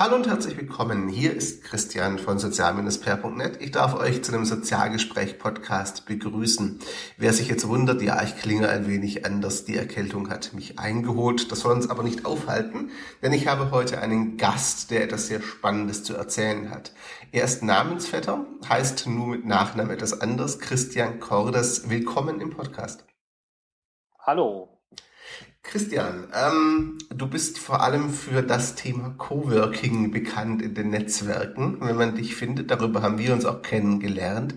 Hallo und herzlich willkommen. Hier ist Christian von sozial-per.net. Ich darf euch zu einem Sozialgespräch-Podcast begrüßen. Wer sich jetzt wundert, ja, ich klinge ein wenig anders. Die Erkältung hat mich eingeholt. Das soll uns aber nicht aufhalten, denn ich habe heute einen Gast, der etwas sehr Spannendes zu erzählen hat. Er ist Namensvetter, heißt nur mit Nachnamen etwas anders, Christian Cordes. Willkommen im Podcast. Hallo, Christian, ähm, du bist vor allem für das Thema Coworking bekannt in den Netzwerken. Wenn man dich findet, darüber haben wir uns auch kennengelernt.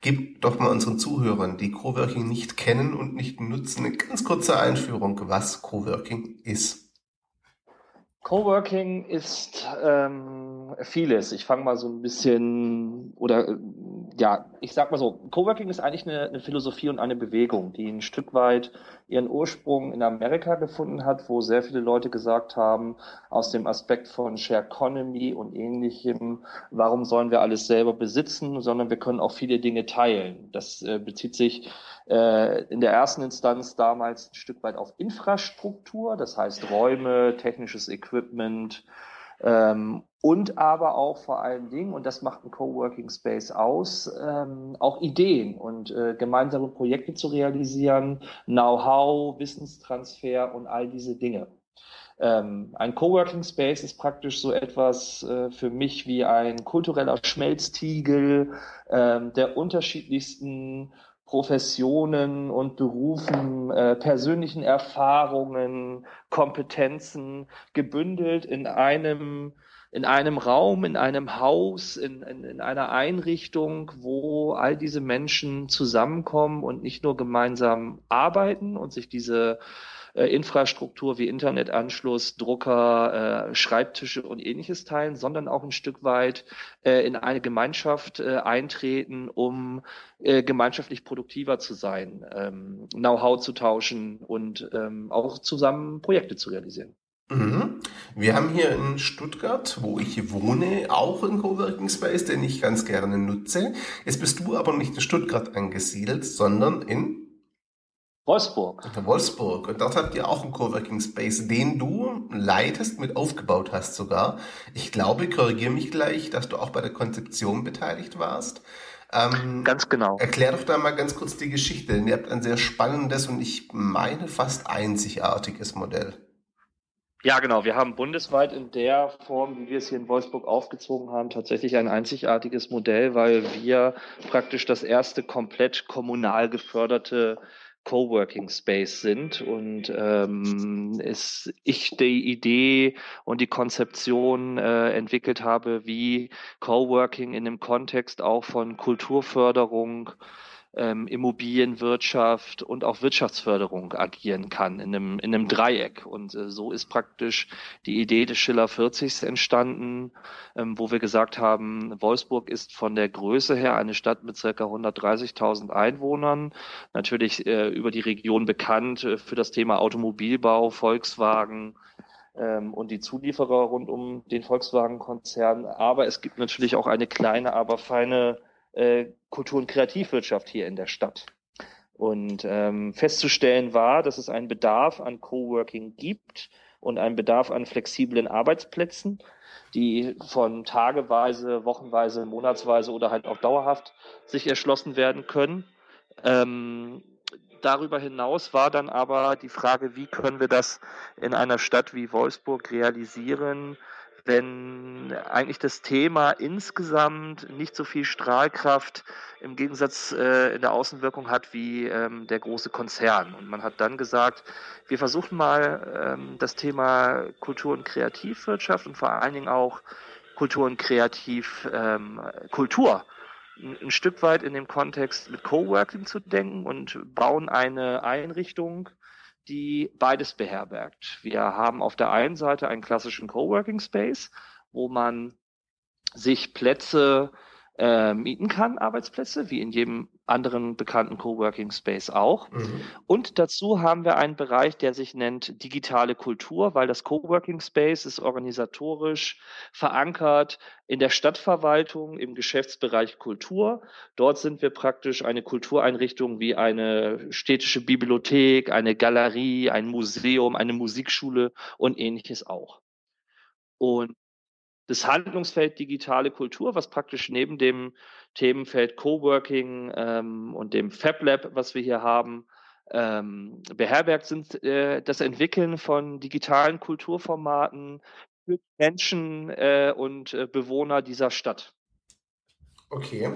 Gib doch mal unseren Zuhörern, die Coworking nicht kennen und nicht nutzen, eine ganz kurze Einführung, was Coworking ist. Coworking ist ähm, vieles. Ich fange mal so ein bisschen oder ja, ich sag mal so, Coworking ist eigentlich eine, eine, Philosophie und eine Bewegung, die ein Stück weit ihren Ursprung in Amerika gefunden hat, wo sehr viele Leute gesagt haben, aus dem Aspekt von Share Economy und ähnlichem, warum sollen wir alles selber besitzen, sondern wir können auch viele Dinge teilen. Das äh, bezieht sich äh, in der ersten Instanz damals ein Stück weit auf Infrastruktur, das heißt Räume, technisches Equipment, ähm, und aber auch vor allen Dingen, und das macht ein Coworking Space aus, ähm, auch Ideen und äh, gemeinsame Projekte zu realisieren, Know-how, Wissenstransfer und all diese Dinge. Ähm, ein Coworking Space ist praktisch so etwas äh, für mich wie ein kultureller Schmelztiegel ähm, der unterschiedlichsten Professionen und Berufen, äh, persönlichen Erfahrungen, Kompetenzen gebündelt in einem in einem Raum, in einem Haus, in, in, in einer Einrichtung, wo all diese Menschen zusammenkommen und nicht nur gemeinsam arbeiten und sich diese Infrastruktur wie Internetanschluss, Drucker, äh, Schreibtische und ähnliches teilen, sondern auch ein Stück weit äh, in eine Gemeinschaft äh, eintreten, um äh, gemeinschaftlich produktiver zu sein, ähm, Know-how zu tauschen und ähm, auch zusammen Projekte zu realisieren. Mhm. Wir haben hier in Stuttgart, wo ich wohne, auch einen Coworking Space, den ich ganz gerne nutze. Jetzt bist du aber nicht in Stuttgart angesiedelt, sondern in Wolfsburg. Wolfsburg. Und dort habt ihr auch einen Coworking Space, den du leitest, mit aufgebaut hast sogar. Ich glaube, korrigiere mich gleich, dass du auch bei der Konzeption beteiligt warst. Ähm, ganz genau. Erklär doch da mal ganz kurz die Geschichte, denn ihr habt ein sehr spannendes und ich meine fast einzigartiges Modell. Ja, genau. Wir haben bundesweit in der Form, wie wir es hier in Wolfsburg aufgezogen haben, tatsächlich ein einzigartiges Modell, weil wir praktisch das erste komplett kommunal geförderte Coworking Space sind und ähm, es, ich die Idee und die Konzeption äh, entwickelt habe, wie Coworking in dem Kontext auch von Kulturförderung ähm, Immobilienwirtschaft und auch Wirtschaftsförderung agieren kann in einem, in einem Dreieck. Und äh, so ist praktisch die Idee des Schiller 40s entstanden, ähm, wo wir gesagt haben, Wolfsburg ist von der Größe her eine Stadt mit circa 130.000 Einwohnern, natürlich äh, über die Region bekannt äh, für das Thema Automobilbau, Volkswagen, ähm, und die Zulieferer rund um den Volkswagen-Konzern. Aber es gibt natürlich auch eine kleine, aber feine äh, Kultur- und Kreativwirtschaft hier in der Stadt. Und ähm, festzustellen war, dass es einen Bedarf an Coworking gibt und einen Bedarf an flexiblen Arbeitsplätzen, die von tageweise, wochenweise, monatsweise oder halt auch dauerhaft sich erschlossen werden können. Ähm, darüber hinaus war dann aber die Frage, wie können wir das in einer Stadt wie Wolfsburg realisieren, wenn eigentlich das Thema insgesamt nicht so viel Strahlkraft im Gegensatz äh, in der Außenwirkung hat wie ähm, der große Konzern. Und man hat dann gesagt, wir versuchen mal ähm, das Thema Kultur- und Kreativwirtschaft und vor allen Dingen auch Kultur und Kreativ ähm, Kultur ein Stück weit in dem Kontext mit Coworking zu denken und bauen eine Einrichtung, die beides beherbergt. Wir haben auf der einen Seite einen klassischen Coworking Space, wo man sich Plätze äh, mieten kann, Arbeitsplätze, wie in jedem anderen bekannten Coworking Space auch. Mhm. Und dazu haben wir einen Bereich, der sich nennt digitale Kultur, weil das Coworking Space ist organisatorisch verankert in der Stadtverwaltung im Geschäftsbereich Kultur. Dort sind wir praktisch eine Kultureinrichtung wie eine städtische Bibliothek, eine Galerie, ein Museum, eine Musikschule und ähnliches auch. Und das Handlungsfeld digitale Kultur, was praktisch neben dem Themenfeld Coworking ähm, und dem Fab Lab, was wir hier haben, ähm, beherbergt, sind äh, das Entwickeln von digitalen Kulturformaten für Menschen äh, und äh, Bewohner dieser Stadt. Okay.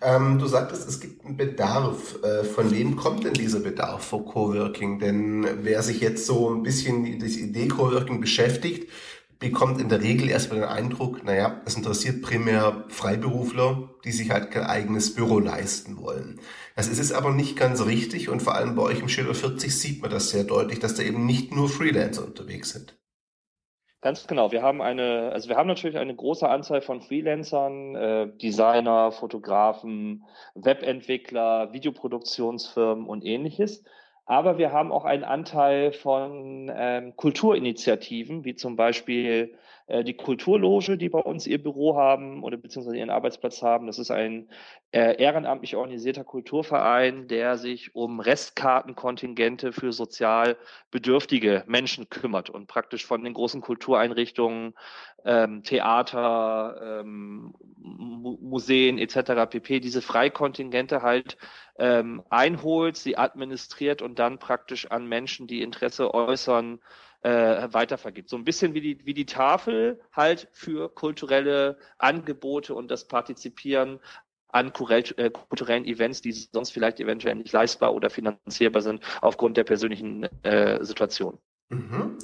Ähm, du sagtest, es gibt einen Bedarf. Äh, von wem kommt denn dieser Bedarf für Coworking? Denn wer sich jetzt so ein bisschen mit dieser Idee Coworking beschäftigt, bekommt in der Regel erstmal den Eindruck, naja, es interessiert primär Freiberufler, die sich halt kein eigenes Büro leisten wollen. Das ist es aber nicht ganz richtig und vor allem bei euch im Schilder 40 sieht man das sehr deutlich, dass da eben nicht nur Freelancer unterwegs sind. Ganz genau. Wir haben eine, also wir haben natürlich eine große Anzahl von Freelancern, äh, Designer, Fotografen, Webentwickler, Videoproduktionsfirmen und ähnliches. Aber wir haben auch einen Anteil von ähm, Kulturinitiativen, wie zum Beispiel die Kulturloge, die bei uns ihr Büro haben oder beziehungsweise ihren Arbeitsplatz haben. Das ist ein äh, ehrenamtlich organisierter Kulturverein, der sich um Restkartenkontingente für sozial bedürftige Menschen kümmert und praktisch von den großen Kultureinrichtungen, ähm, Theater, ähm, Museen etc. pp. diese Freikontingente halt ähm, einholt, sie administriert und dann praktisch an Menschen, die Interesse äußern, äh, weitervergibt. So ein bisschen wie die, wie die Tafel halt für kulturelle Angebote und das Partizipieren an äh, kulturellen Events, die sonst vielleicht eventuell nicht leistbar oder finanzierbar sind aufgrund der persönlichen äh, Situation. Mhm.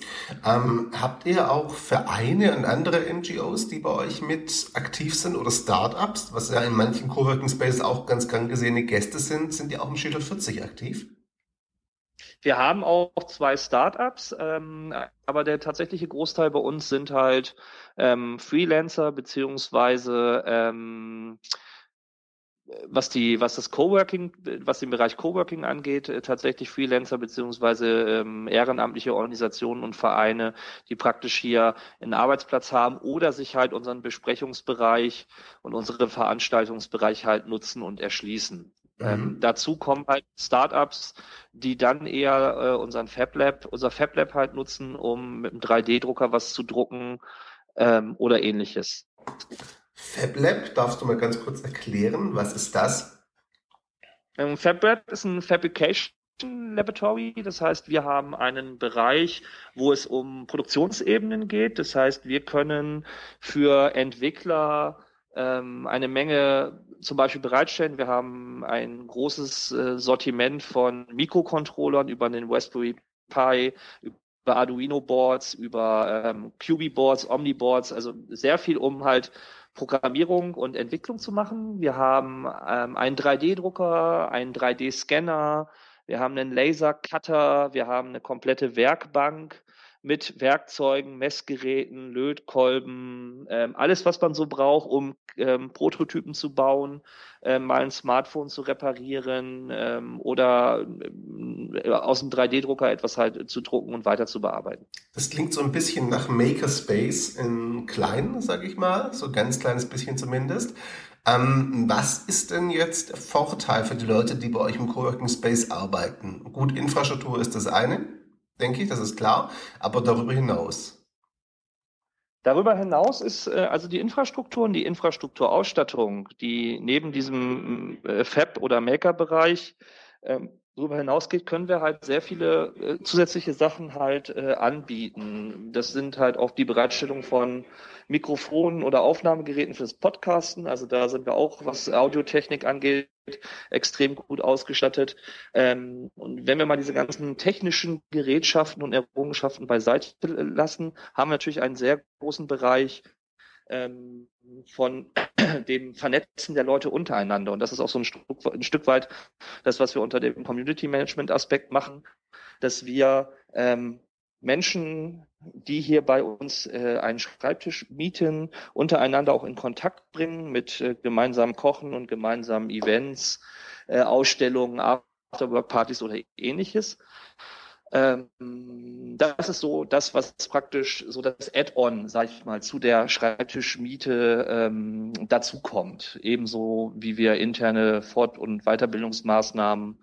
Ähm, habt ihr auch Vereine und andere NGOs, die bei euch mit aktiv sind oder Startups, was ja in manchen Coworking Spaces auch ganz gern gesehene Gäste sind, sind die auch im Schild 40 aktiv? Wir haben auch zwei Startups, ähm, aber der tatsächliche Großteil bei uns sind halt ähm, Freelancer beziehungsweise ähm, was die, was das Coworking, was den Bereich Coworking angeht, äh, tatsächlich Freelancer beziehungsweise ähm, ehrenamtliche Organisationen und Vereine, die praktisch hier einen Arbeitsplatz haben oder sich halt unseren Besprechungsbereich und unseren Veranstaltungsbereich halt nutzen und erschließen. Mhm. Ähm, dazu kommen halt Startups, die dann eher äh, unseren FabLab, unser FabLab halt nutzen, um mit einem 3D-Drucker was zu drucken ähm, oder ähnliches. FabLab, darfst du mal ganz kurz erklären, was ist das? Ähm, FabLab ist ein Fabrication Laboratory. Das heißt, wir haben einen Bereich, wo es um Produktionsebenen geht. Das heißt, wir können für Entwickler ähm, eine Menge zum Beispiel bereitstellen. Wir haben ein großes äh, Sortiment von Mikrocontrollern über den Raspberry Pi, über Arduino Boards, über ähm, QB Boards, Omni Boards, also sehr viel, um halt Programmierung und Entwicklung zu machen. Wir haben ähm, einen 3D-Drucker, einen 3D-Scanner, wir haben einen Laser-Cutter, wir haben eine komplette Werkbank mit Werkzeugen, Messgeräten, Lötkolben, ähm, alles, was man so braucht, um ähm, Prototypen zu bauen, ähm, mal ein Smartphone zu reparieren ähm, oder äh, aus dem 3D-Drucker etwas halt zu drucken und weiter zu bearbeiten. Das klingt so ein bisschen nach Makerspace in klein, sage ich mal, so ganz kleines bisschen zumindest. Ähm, was ist denn jetzt Vorteil für die Leute, die bei euch im Coworking Space arbeiten? Gut, Infrastruktur ist das eine denke ich, das ist klar. Aber darüber hinaus. Darüber hinaus ist äh, also die Infrastruktur und die Infrastrukturausstattung, die neben diesem äh, Fab- oder Maker-Bereich ähm, darüber hinausgeht, können wir halt sehr viele äh, zusätzliche Sachen halt äh, anbieten. Das sind halt auch die Bereitstellung von Mikrofonen oder Aufnahmegeräten fürs Podcasten. Also da sind wir auch, was Audiotechnik angeht, extrem gut ausgestattet. Ähm, und wenn wir mal diese ganzen technischen Gerätschaften und Errungenschaften beiseite lassen, haben wir natürlich einen sehr großen Bereich ähm, von dem Vernetzen der Leute untereinander. Und das ist auch so ein Stück, ein Stück weit das, was wir unter dem Community Management Aspekt machen, dass wir ähm, Menschen, die hier bei uns äh, einen Schreibtisch mieten, untereinander auch in Kontakt bringen mit äh, gemeinsamen Kochen und gemeinsamen Events, äh, Ausstellungen, Afterwork-Partys oder ähnliches. Ähm, das ist so das, was praktisch so das Add-on, sage ich mal, zu der Schreibtischmiete ähm, dazu kommt. Ebenso wie wir interne Fort- und Weiterbildungsmaßnahmen,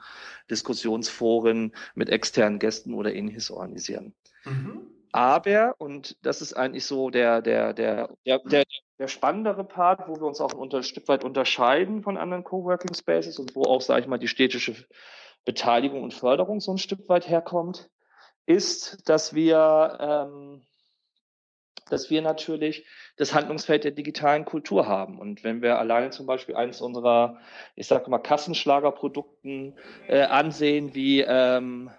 Diskussionsforen mit externen Gästen oder ähnliches organisieren. Mhm. aber, und das ist eigentlich so der, der, der, der, der, der spannendere Part, wo wir uns auch ein Stück weit unterscheiden von anderen Coworking Spaces und wo auch, sage ich mal, die städtische Beteiligung und Förderung so ein Stück weit herkommt, ist, dass wir, ähm, dass wir natürlich das Handlungsfeld der digitalen Kultur haben. Und wenn wir alleine zum Beispiel eines unserer, ich sage mal, Kassenschlagerprodukten äh, ansehen, wie ähm,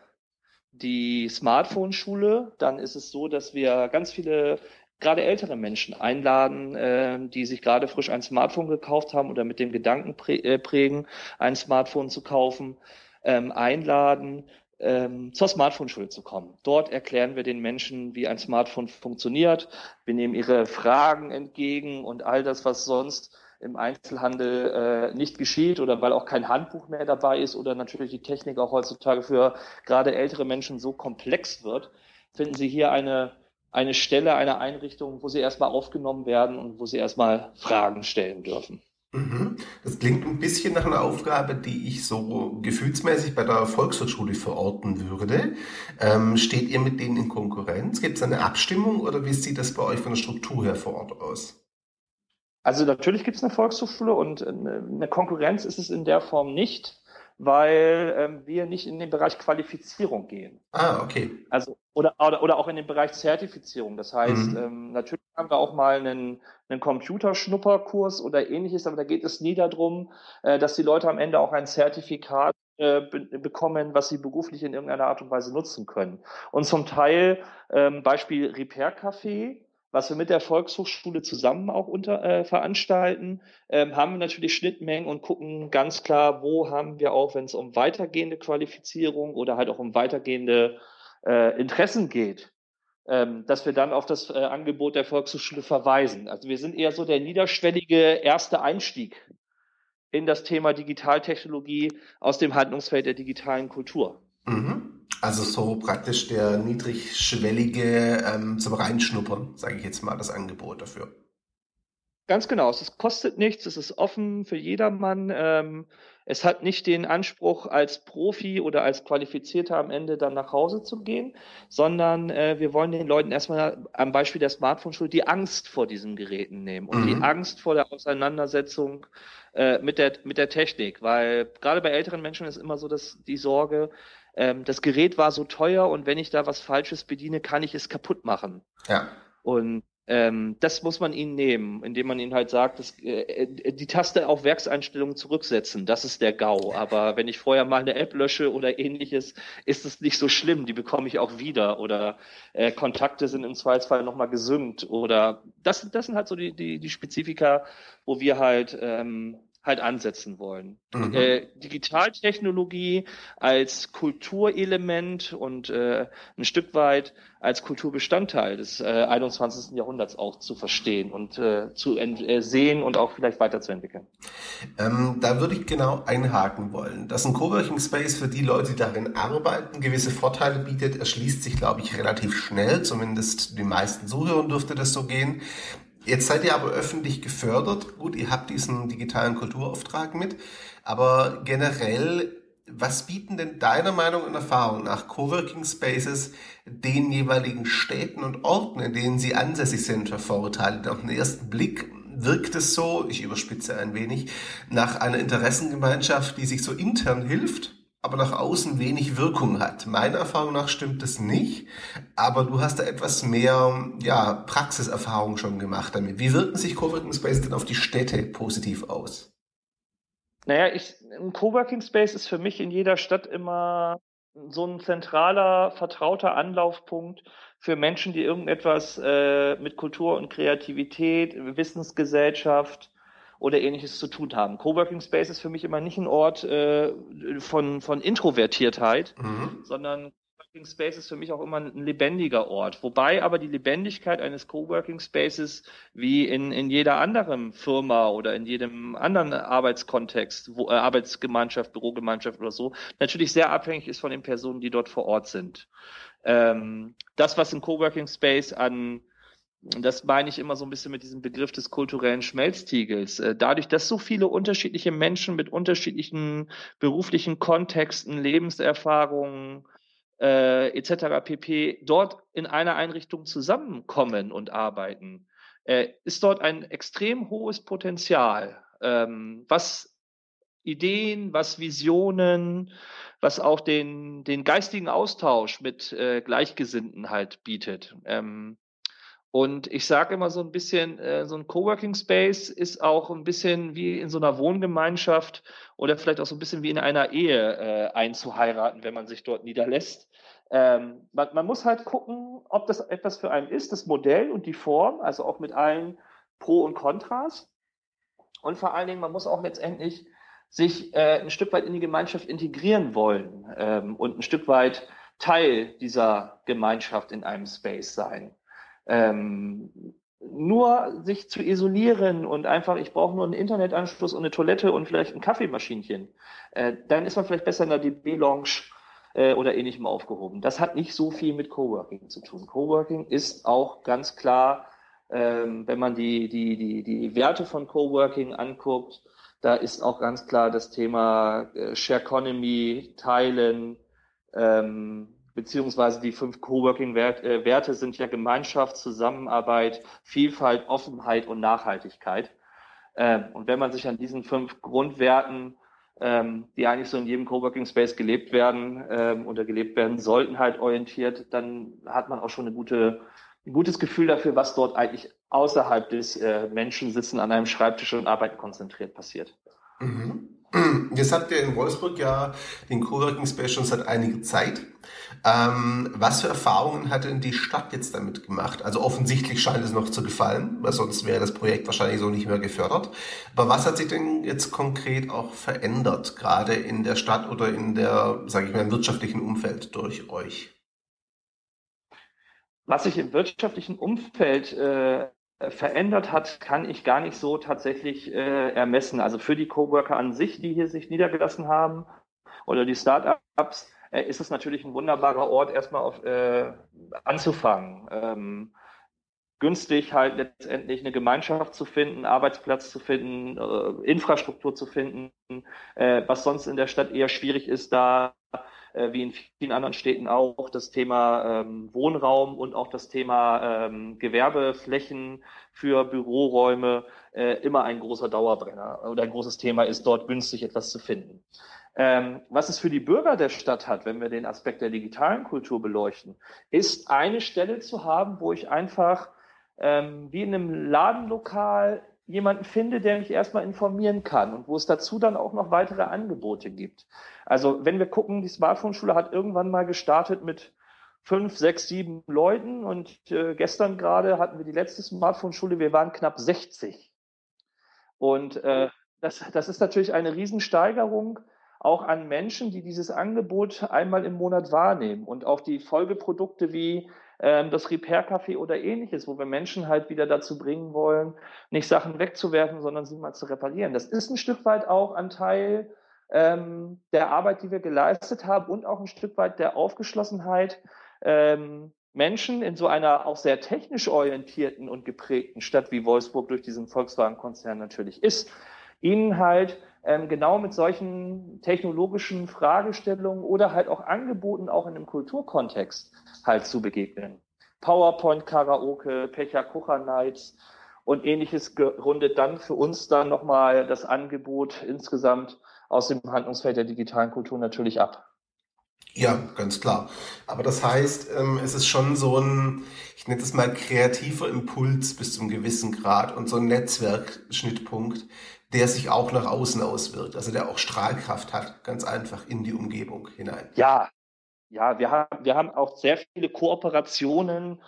die Smartphone-Schule, dann ist es so, dass wir ganz viele gerade ältere Menschen einladen, äh, die sich gerade frisch ein Smartphone gekauft haben oder mit dem Gedanken prä äh, prägen, ein Smartphone zu kaufen, ähm, einladen, ähm, zur Smartphone-Schule zu kommen. Dort erklären wir den Menschen, wie ein Smartphone funktioniert. Wir nehmen ihre Fragen entgegen und all das, was sonst im Einzelhandel äh, nicht geschieht oder weil auch kein Handbuch mehr dabei ist oder natürlich die Technik auch heutzutage für gerade ältere Menschen so komplex wird, finden Sie hier eine, eine Stelle, eine Einrichtung, wo Sie erstmal aufgenommen werden und wo Sie erstmal Fragen stellen dürfen. Mhm. Das klingt ein bisschen nach einer Aufgabe, die ich so gefühlsmäßig bei der Volkshochschule verorten würde. Ähm, steht ihr mit denen in Konkurrenz? Gibt es eine Abstimmung oder wie sieht das bei euch von der Struktur her vor Ort aus? Also natürlich gibt es eine Volkshochschule und äh, eine Konkurrenz ist es in der Form nicht weil ähm, wir nicht in den Bereich Qualifizierung gehen. Ah, okay. Also oder, oder, oder auch in den Bereich Zertifizierung. Das heißt, mhm. ähm, natürlich haben wir auch mal einen, einen Computerschnupperkurs oder ähnliches, aber da geht es nie darum, äh, dass die Leute am Ende auch ein Zertifikat äh, be bekommen, was sie beruflich in irgendeiner Art und Weise nutzen können. Und zum Teil, ähm, Beispiel Repair Café, was wir mit der Volkshochschule zusammen auch unter, äh, veranstalten, ähm, haben wir natürlich Schnittmengen und gucken ganz klar, wo haben wir auch, wenn es um weitergehende Qualifizierung oder halt auch um weitergehende äh, Interessen geht, ähm, dass wir dann auf das äh, Angebot der Volkshochschule verweisen. Also wir sind eher so der niederschwellige erste Einstieg in das Thema Digitaltechnologie aus dem Handlungsfeld der digitalen Kultur. Mhm. Also so praktisch der niedrigschwellige ähm, zum Reinschnuppern, sage ich jetzt mal, das Angebot dafür. Ganz genau. Es kostet nichts, es ist offen für jedermann. Ähm, es hat nicht den Anspruch, als Profi oder als Qualifizierter am Ende dann nach Hause zu gehen, sondern äh, wir wollen den Leuten erstmal am Beispiel der Smartphone-Schule die Angst vor diesen Geräten nehmen und mhm. die Angst vor der Auseinandersetzung äh, mit, der, mit der Technik. Weil gerade bei älteren Menschen ist immer so dass die Sorge, ähm, das Gerät war so teuer und wenn ich da was Falsches bediene, kann ich es kaputt machen. Ja. Und ähm, das muss man ihnen nehmen, indem man ihnen halt sagt, dass, äh, äh, die Taste auf Werkseinstellungen zurücksetzen, das ist der GAU. Aber wenn ich vorher mal eine App lösche oder ähnliches, ist es nicht so schlimm, die bekomme ich auch wieder. Oder äh, Kontakte sind im Zweifelsfall nochmal gesynkt. Oder das, das sind halt so die, die, die Spezifika, wo wir halt ähm, halt ansetzen wollen. Mhm. Äh, Digitaltechnologie als Kulturelement und äh, ein Stück weit als Kulturbestandteil des äh, 21. Jahrhunderts auch zu verstehen und äh, zu äh, sehen und auch vielleicht weiterzuentwickeln. Ähm, da würde ich genau einhaken wollen. Dass ein Coworking Space für die Leute, die darin arbeiten, gewisse Vorteile bietet, erschließt sich, glaube ich, relativ schnell. Zumindest den meisten Zuhörern dürfte das so gehen. Jetzt seid ihr aber öffentlich gefördert. Gut, ihr habt diesen digitalen Kulturauftrag mit. Aber generell, was bieten denn deiner Meinung und Erfahrung nach Coworking Spaces den jeweiligen Städten und Orten, in denen sie ansässig sind, für Vorurteile? Auf den ersten Blick wirkt es so, ich überspitze ein wenig, nach einer Interessengemeinschaft, die sich so intern hilft aber nach außen wenig Wirkung hat. Meiner Erfahrung nach stimmt das nicht, aber du hast da etwas mehr ja, Praxiserfahrung schon gemacht damit. Wie wirken sich Coworking Space denn auf die Städte positiv aus? Naja, ich, ein Coworking Space ist für mich in jeder Stadt immer so ein zentraler, vertrauter Anlaufpunkt für Menschen, die irgendetwas äh, mit Kultur und Kreativität, Wissensgesellschaft, oder ähnliches zu tun haben. Coworking Space ist für mich immer nicht ein Ort äh, von, von Introvertiertheit, mhm. sondern Coworking Space ist für mich auch immer ein lebendiger Ort. Wobei aber die Lebendigkeit eines Coworking Spaces wie in, in jeder anderen Firma oder in jedem anderen Arbeitskontext, wo, äh, Arbeitsgemeinschaft, Bürogemeinschaft oder so, natürlich sehr abhängig ist von den Personen, die dort vor Ort sind. Ähm, das, was im Coworking Space an das meine ich immer so ein bisschen mit diesem Begriff des kulturellen Schmelztiegels. Äh, dadurch, dass so viele unterschiedliche Menschen mit unterschiedlichen beruflichen Kontexten, Lebenserfahrungen äh, etc. pp. dort in einer Einrichtung zusammenkommen und arbeiten, äh, ist dort ein extrem hohes Potenzial, ähm, was Ideen, was Visionen, was auch den, den geistigen Austausch mit äh, Gleichgesinnten halt bietet. Ähm, und ich sage immer so ein bisschen, äh, so ein Coworking Space ist auch ein bisschen wie in so einer Wohngemeinschaft oder vielleicht auch so ein bisschen wie in einer Ehe äh, einzuheiraten, wenn man sich dort niederlässt. Ähm, man, man, muss halt gucken, ob das etwas für einen ist, das Modell und die Form, also auch mit allen Pro und Kontras. Und vor allen Dingen, man muss auch letztendlich sich äh, ein Stück weit in die Gemeinschaft integrieren wollen ähm, und ein Stück weit Teil dieser Gemeinschaft in einem Space sein. Ähm, nur sich zu isolieren und einfach, ich brauche nur einen Internetanschluss und eine Toilette und vielleicht ein Kaffeemaschinchen, äh, dann ist man vielleicht besser in der DB-Lounge äh, oder ähnlichem aufgehoben. Das hat nicht so viel mit Coworking zu tun. Coworking ist auch ganz klar, ähm, wenn man die, die, die, die Werte von Coworking anguckt, da ist auch ganz klar das Thema äh, Share Economy, Teilen, ähm, beziehungsweise die fünf Coworking-Werte äh, sind ja Gemeinschaft, Zusammenarbeit, Vielfalt, Offenheit und Nachhaltigkeit. Ähm, und wenn man sich an diesen fünf Grundwerten, ähm, die eigentlich so in jedem Coworking-Space gelebt werden ähm, oder gelebt werden sollten, halt orientiert, dann hat man auch schon eine gute, ein gutes Gefühl dafür, was dort eigentlich außerhalb des äh, Menschen sitzen an einem Schreibtisch und arbeiten konzentriert passiert. Mhm. Jetzt habt ihr in Wolfsburg ja den Coworking Space schon seit einiger Zeit. Ähm, was für Erfahrungen hat denn die Stadt jetzt damit gemacht? Also offensichtlich scheint es noch zu gefallen, weil sonst wäre das Projekt wahrscheinlich so nicht mehr gefördert. Aber was hat sich denn jetzt konkret auch verändert, gerade in der Stadt oder in der, sage ich mal, wirtschaftlichen Umfeld durch euch? Was sich im wirtschaftlichen Umfeld äh, verändert hat, kann ich gar nicht so tatsächlich äh, ermessen. Also für die Coworker an sich, die hier sich niedergelassen haben, oder die Startups, äh, ist es natürlich ein wunderbarer Ort, erstmal auf, äh, anzufangen. Ähm, günstig halt letztendlich eine Gemeinschaft zu finden, Arbeitsplatz zu finden, äh, Infrastruktur zu finden, äh, was sonst in der Stadt eher schwierig ist, da äh, wie in vielen anderen Städten auch das Thema ähm, Wohnraum und auch das Thema ähm, Gewerbeflächen für Büroräume äh, immer ein großer Dauerbrenner oder ein großes Thema ist, dort günstig etwas zu finden. Ähm, was es für die Bürger der Stadt hat, wenn wir den Aspekt der digitalen Kultur beleuchten, ist eine Stelle zu haben, wo ich einfach ähm, wie in einem Ladenlokal jemanden finde, der mich erstmal informieren kann und wo es dazu dann auch noch weitere Angebote gibt. Also wenn wir gucken, die Smartphone-Schule hat irgendwann mal gestartet mit fünf, sechs, sieben Leuten und äh, gestern gerade hatten wir die letzte Smartphone-Schule, wir waren knapp 60. Und äh, das, das ist natürlich eine Riesensteigerung auch an Menschen, die dieses Angebot einmal im Monat wahrnehmen und auch die Folgeprodukte wie das Repair-Café oder ähnliches, wo wir Menschen halt wieder dazu bringen wollen, nicht Sachen wegzuwerfen, sondern sie mal zu reparieren. Das ist ein Stück weit auch ein Teil ähm, der Arbeit, die wir geleistet haben und auch ein Stück weit der Aufgeschlossenheit, ähm, Menschen in so einer auch sehr technisch orientierten und geprägten Stadt wie Wolfsburg durch diesen Volkswagen-Konzern natürlich ist, ihnen halt ähm, genau mit solchen technologischen Fragestellungen oder halt auch Angeboten auch in einem Kulturkontext halt zu begegnen. PowerPoint Karaoke, Pecha Kucher Nights und ähnliches rundet dann für uns dann nochmal das Angebot insgesamt aus dem Handlungsfeld der digitalen Kultur natürlich ab. Ja, ganz klar. Aber das heißt, ähm, es ist schon so ein, ich nenne es mal kreativer Impuls bis zum gewissen Grad und so ein Netzwerkschnittpunkt, der sich auch nach außen auswirkt, also der auch Strahlkraft hat, ganz einfach in die Umgebung hinein. Ja, ja, wir haben, wir haben auch sehr viele Kooperationen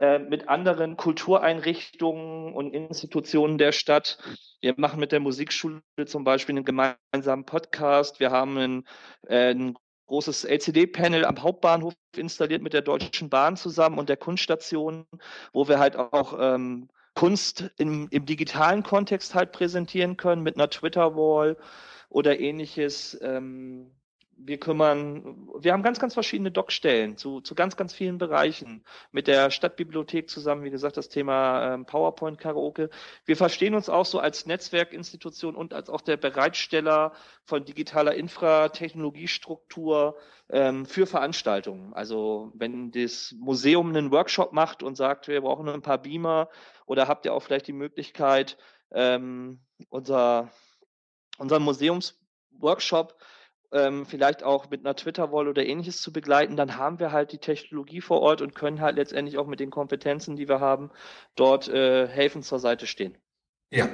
äh, mit anderen Kultureinrichtungen und Institutionen der Stadt. Wir machen mit der Musikschule zum Beispiel einen gemeinsamen Podcast. Wir haben ein, äh, ein großes LCD-Panel am Hauptbahnhof installiert mit der Deutschen Bahn zusammen und der Kunststation, wo wir halt auch ähm, Kunst im, im digitalen Kontext halt präsentieren können mit einer Twitter-Wall oder ähnliches. Ähm, wir kümmern, wir haben ganz, ganz verschiedene Doc-Stellen zu, zu ganz, ganz vielen Bereichen. Mit der Stadtbibliothek zusammen, wie gesagt, das Thema ähm, PowerPoint-Karaoke. Wir verstehen uns auch so als Netzwerkinstitution und als auch der Bereitsteller von digitaler Infratechnologiestruktur ähm, für Veranstaltungen. Also wenn das Museum einen Workshop macht und sagt, wir brauchen ein paar Beamer oder habt ihr auch vielleicht die Möglichkeit, ähm, unser, unseren Museumsworkshop ähm, vielleicht auch mit einer Twitter-Wall oder ähnliches zu begleiten, dann haben wir halt die Technologie vor Ort und können halt letztendlich auch mit den Kompetenzen, die wir haben, dort äh, helfen zur Seite stehen. Ja,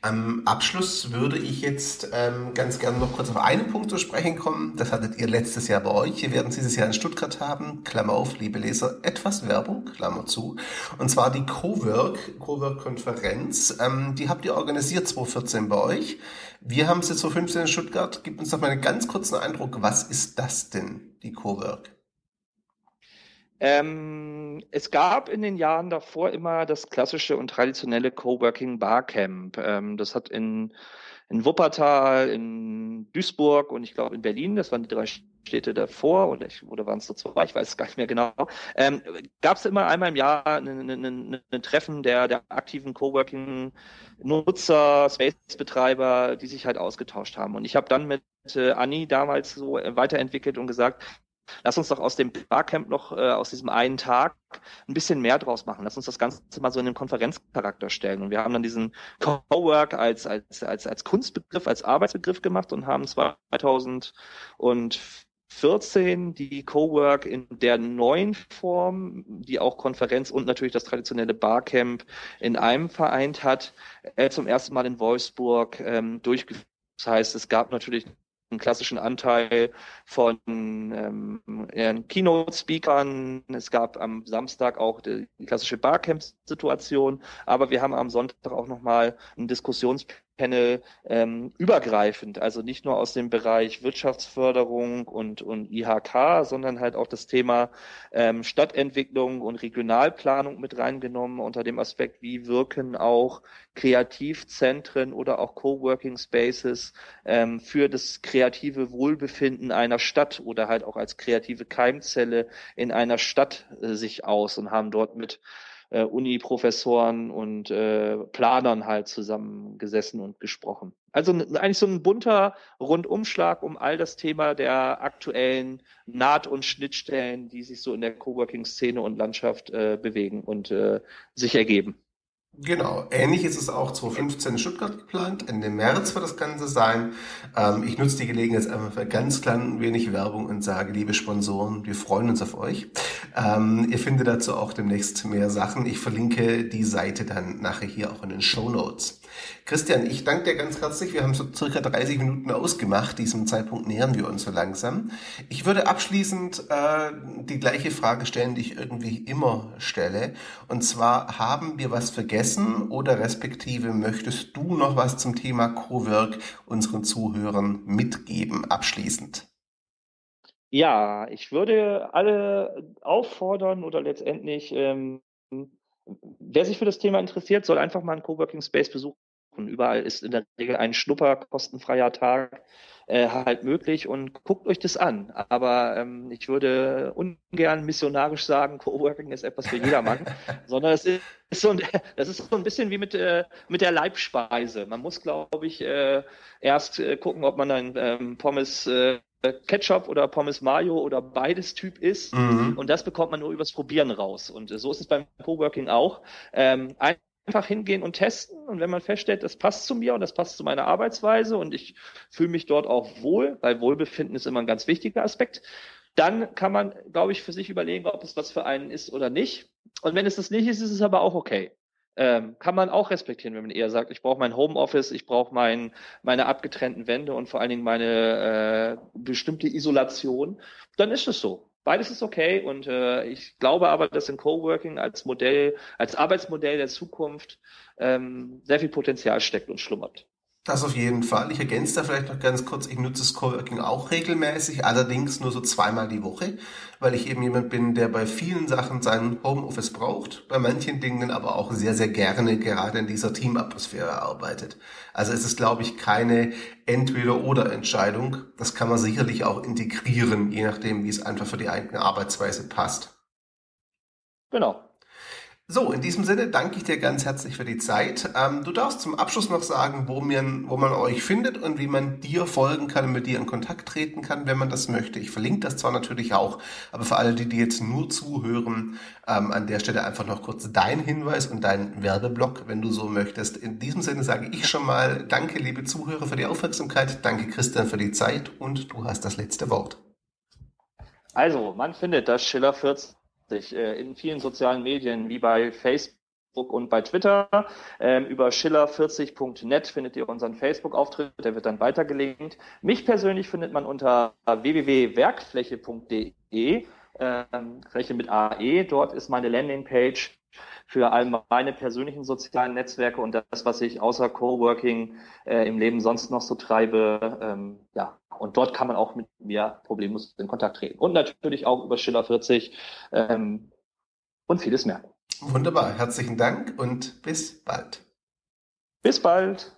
am Abschluss würde ich jetzt ähm, ganz gerne noch kurz auf einen Punkt zu sprechen kommen. Das hattet ihr letztes Jahr bei euch. Wir werden es dieses Jahr in Stuttgart haben. Klammer auf, liebe Leser, etwas Werbung, Klammer zu. Und zwar die Cowork, Cowork-Konferenz. Ähm, die habt ihr organisiert 2014 bei euch. Wir haben es jetzt 2015 in Stuttgart. Gib uns doch mal einen ganz kurzen Eindruck. Was ist das denn, die Cowork? Ähm, es gab in den Jahren davor immer das klassische und traditionelle Coworking Barcamp. Ähm, das hat in, in Wuppertal, in Duisburg und ich glaube in Berlin, das waren die drei Städte davor, oder, oder waren es so zwei, ich weiß es gar nicht mehr genau, ähm, gab es immer einmal im Jahr ein Treffen der, der aktiven Coworking-Nutzer, Space-Betreiber, die sich halt ausgetauscht haben. Und ich habe dann mit äh, Anni damals so weiterentwickelt und gesagt, Lass uns doch aus dem Barcamp noch, äh, aus diesem einen Tag, ein bisschen mehr draus machen. Lass uns das Ganze mal so in den Konferenzcharakter stellen. Und wir haben dann diesen Cowork als, als, als, als Kunstbegriff, als Arbeitsbegriff gemacht und haben 2014 die Cowork in der neuen Form, die auch Konferenz und natürlich das traditionelle Barcamp in einem vereint hat, äh, zum ersten Mal in Wolfsburg ähm, durchgeführt. Das heißt, es gab natürlich einen klassischen Anteil von ähm, Keynote-Speakern. Es gab am Samstag auch die, klassische Barcamp-Situation, aber wir haben am Sonntag auch nochmal ein Diskussionspanel Panel ähm, übergreifend, also nicht nur aus dem Bereich Wirtschaftsförderung und, und IHK, sondern halt auch das Thema ähm, Stadtentwicklung und Regionalplanung mit reingenommen unter dem Aspekt, wie wirken auch Kreativzentren oder auch Coworking Spaces ähm, für das kreative Wohlbefinden einer Stadt oder halt auch als kreative Keimzelle in einer Stadt äh, sich aus und haben dort mit äh, Uni-Professoren und äh, Planern halt zusammengesessen und gesprochen. Also eigentlich so ein bunter Rundumschlag um all das Thema der aktuellen Naht- und Schnittstellen, die sich so in der Coworking-Szene und Landschaft äh, bewegen und äh, sich ergeben. Genau, ähnlich ist es auch 2015 in Stuttgart geplant. Ende März wird das Ganze sein. Ähm, ich nutze die Gelegenheit jetzt einfach für ganz klein wenig Werbung und sage, liebe Sponsoren, wir freuen uns auf euch. Ähm, ihr findet dazu auch demnächst mehr Sachen. Ich verlinke die Seite dann nachher hier auch in den Show Notes. Christian, ich danke dir ganz herzlich. Wir haben so circa 30 Minuten ausgemacht. Diesem Zeitpunkt nähern wir uns so langsam. Ich würde abschließend äh, die gleiche Frage stellen, die ich irgendwie immer stelle. Und zwar, haben wir was vergessen oder respektive möchtest du noch was zum Thema Cowork unseren Zuhörern mitgeben, abschließend? Ja, ich würde alle auffordern oder letztendlich ähm, Wer sich für das Thema interessiert, soll einfach mal einen Coworking Space besuchen. Überall ist in der Regel ein Schnupper kostenfreier Tag äh, halt möglich und guckt euch das an. Aber ähm, ich würde ungern missionarisch sagen, Coworking ist etwas für jedermann, sondern es ist, so ein, das ist so ein bisschen wie mit, äh, mit der Leibspeise. Man muss, glaube ich, äh, erst äh, gucken, ob man ein ähm, Pommes äh, Ketchup oder Pommes Mayo oder beides Typ ist. Mhm. Und das bekommt man nur übers Probieren raus. Und so ist es beim Coworking auch. Ähm, einfach hingehen und testen. Und wenn man feststellt, das passt zu mir und das passt zu meiner Arbeitsweise und ich fühle mich dort auch wohl, weil Wohlbefinden ist immer ein ganz wichtiger Aspekt, dann kann man, glaube ich, für sich überlegen, ob es was für einen ist oder nicht. Und wenn es das nicht ist, ist es aber auch okay. Ähm, kann man auch respektieren, wenn man eher sagt, ich brauche mein Homeoffice, ich brauche mein, meine abgetrennten Wände und vor allen Dingen meine äh, bestimmte Isolation, dann ist es so. Beides ist okay und äh, ich glaube aber, dass in Coworking als Modell, als Arbeitsmodell der Zukunft ähm, sehr viel Potenzial steckt und schlummert. Das auf jeden Fall. Ich ergänze da vielleicht noch ganz kurz, ich nutze das Coworking auch regelmäßig, allerdings nur so zweimal die Woche, weil ich eben jemand bin, der bei vielen Sachen seinen Homeoffice braucht, bei manchen Dingen aber auch sehr, sehr gerne gerade in dieser Teamatmosphäre arbeitet. Also es ist, glaube ich, keine Entweder-oder-Entscheidung. Das kann man sicherlich auch integrieren, je nachdem, wie es einfach für die eigene Arbeitsweise passt. Genau. So, in diesem Sinne danke ich dir ganz herzlich für die Zeit. Ähm, du darfst zum Abschluss noch sagen, wo, mir, wo man euch findet und wie man dir folgen kann und mit dir in Kontakt treten kann, wenn man das möchte. Ich verlinke das zwar natürlich auch, aber für alle, die, die jetzt nur zuhören, ähm, an der Stelle einfach noch kurz dein Hinweis und dein Werbeblock, wenn du so möchtest. In diesem Sinne sage ich schon mal Danke, liebe Zuhörer, für die Aufmerksamkeit. Danke, Christian, für die Zeit und du hast das letzte Wort. Also, man findet das Schiller 14 äh, in vielen sozialen Medien wie bei Facebook und bei Twitter. Ähm, über schiller40.net findet ihr unseren Facebook-Auftritt, der wird dann weitergelinkt. Mich persönlich findet man unter www.werkfläche.de, ähm, Fläche mit AE. Dort ist meine Landingpage für all meine persönlichen sozialen Netzwerke und das, was ich außer Coworking äh, im Leben sonst noch so treibe. Ähm, ja, und dort kann man auch mit mir problemlos in Kontakt treten. Und natürlich auch über Schiller 40 ähm, und vieles mehr. Wunderbar, herzlichen Dank und bis bald. Bis bald.